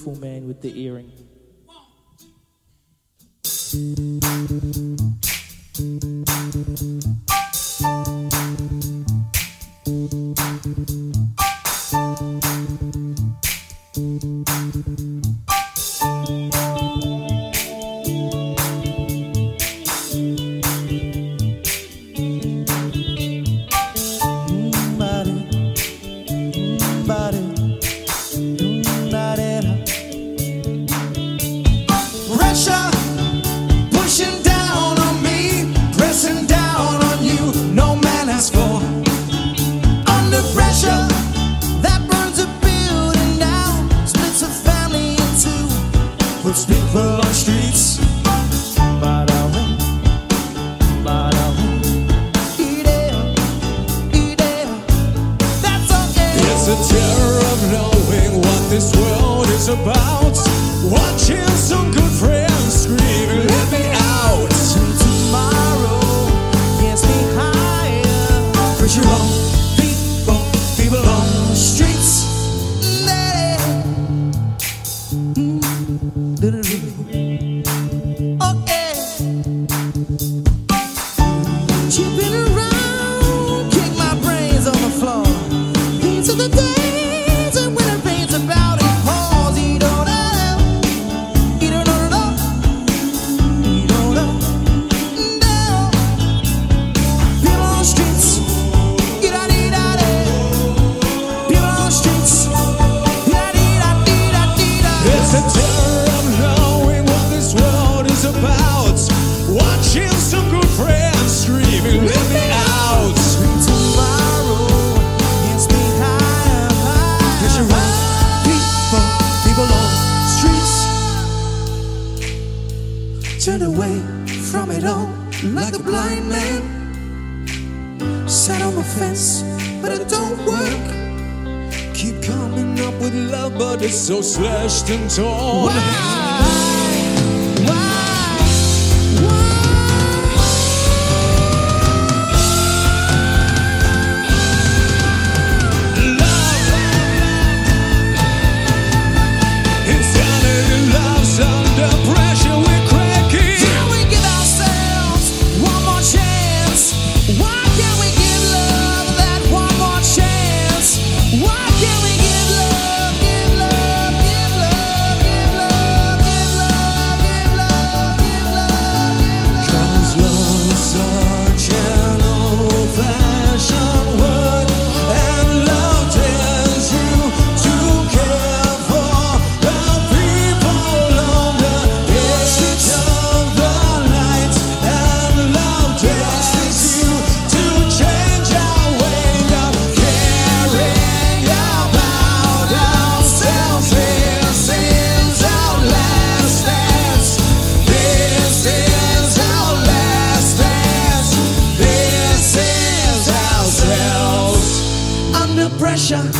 beautiful man with the earring. puts about. Watching some so slashed and torn. Under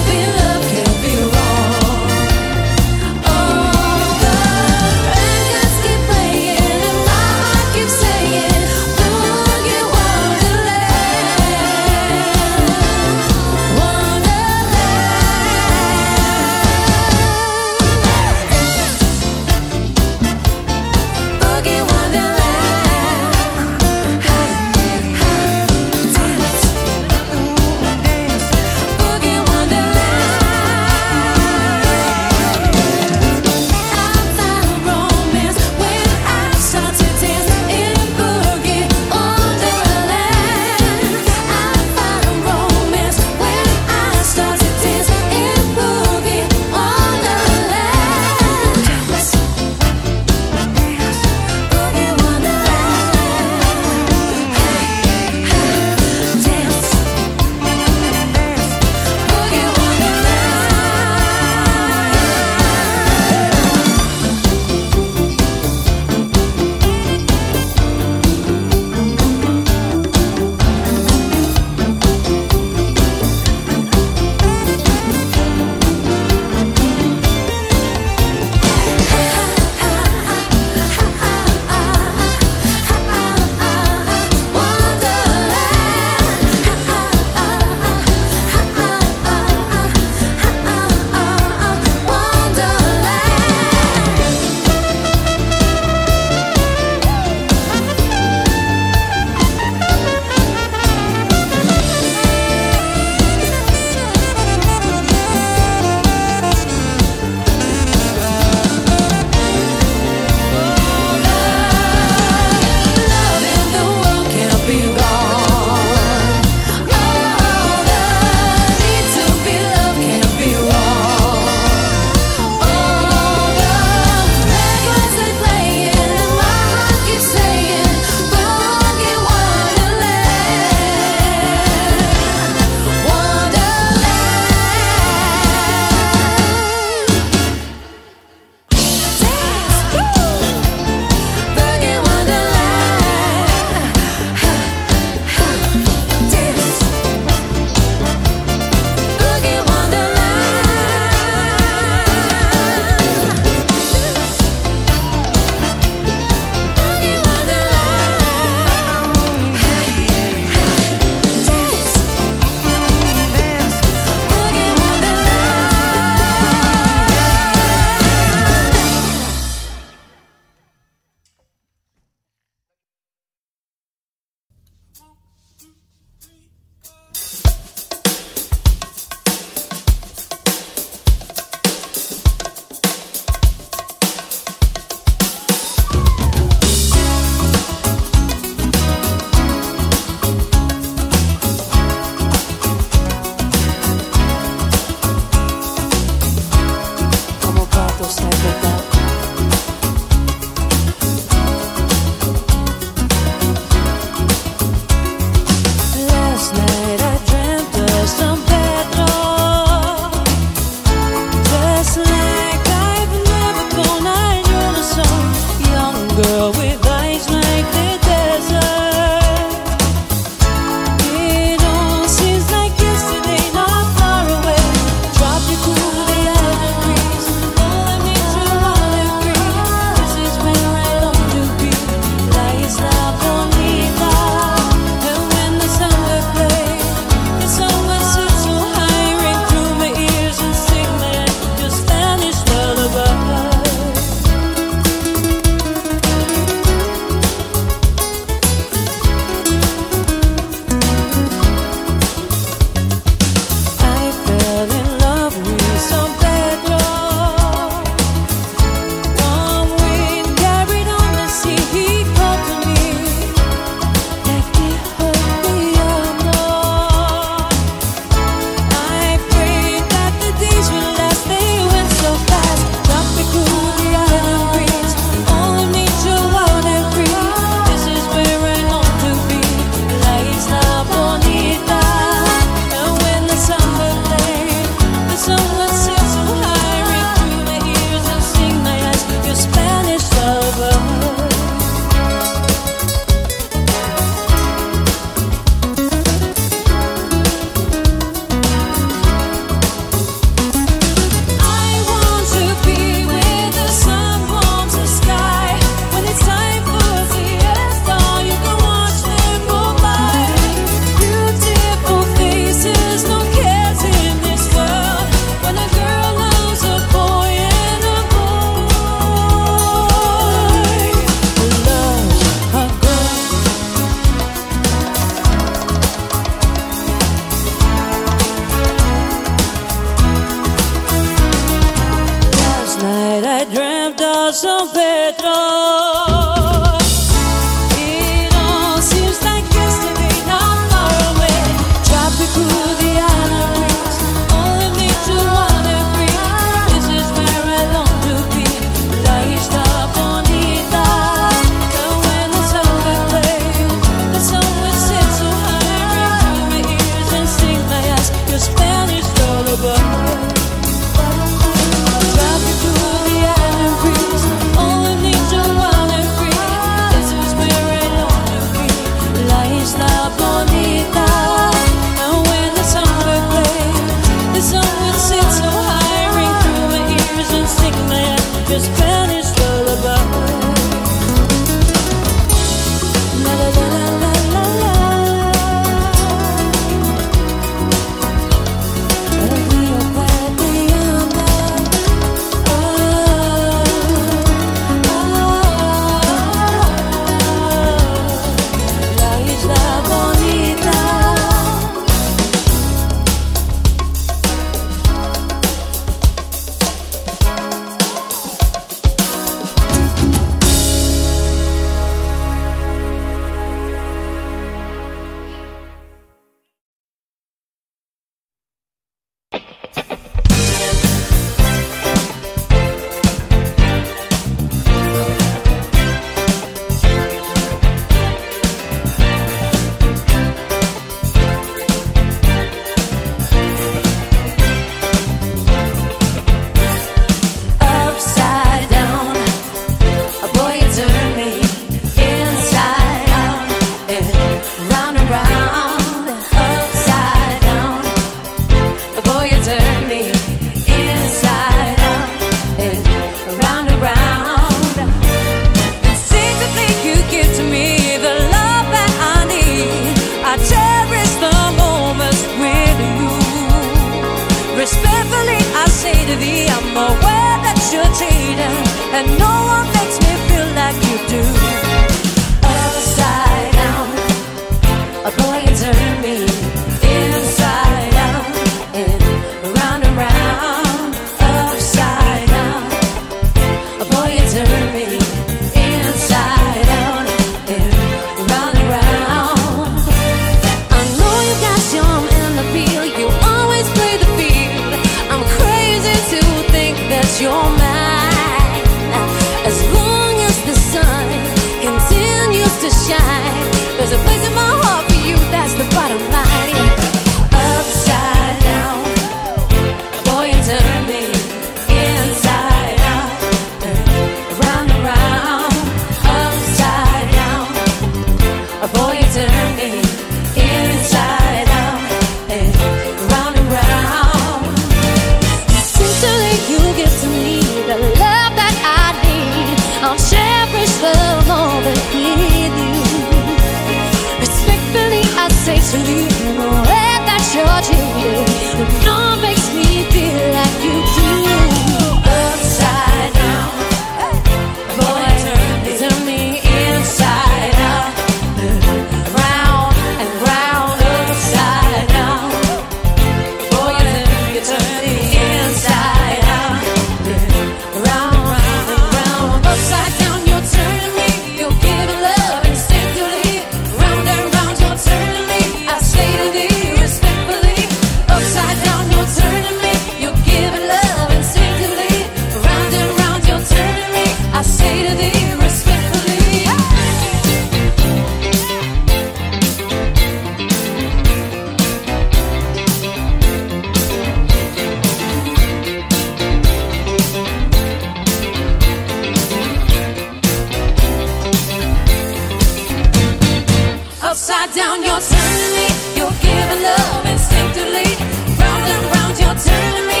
You're turning me.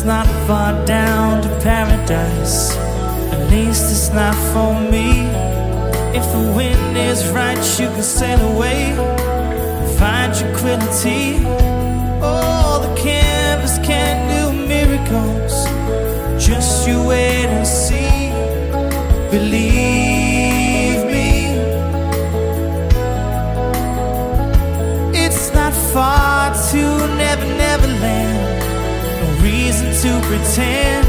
it's not far down to paradise. At least it's not for me. If the wind is right, you can sail away. Find tranquility. Oh, the canvas can do miracles. Just you wait and see. Believe me. It's not far to never to pretend.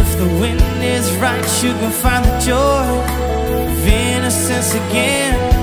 If the wind is right, you can find the joy of innocence again.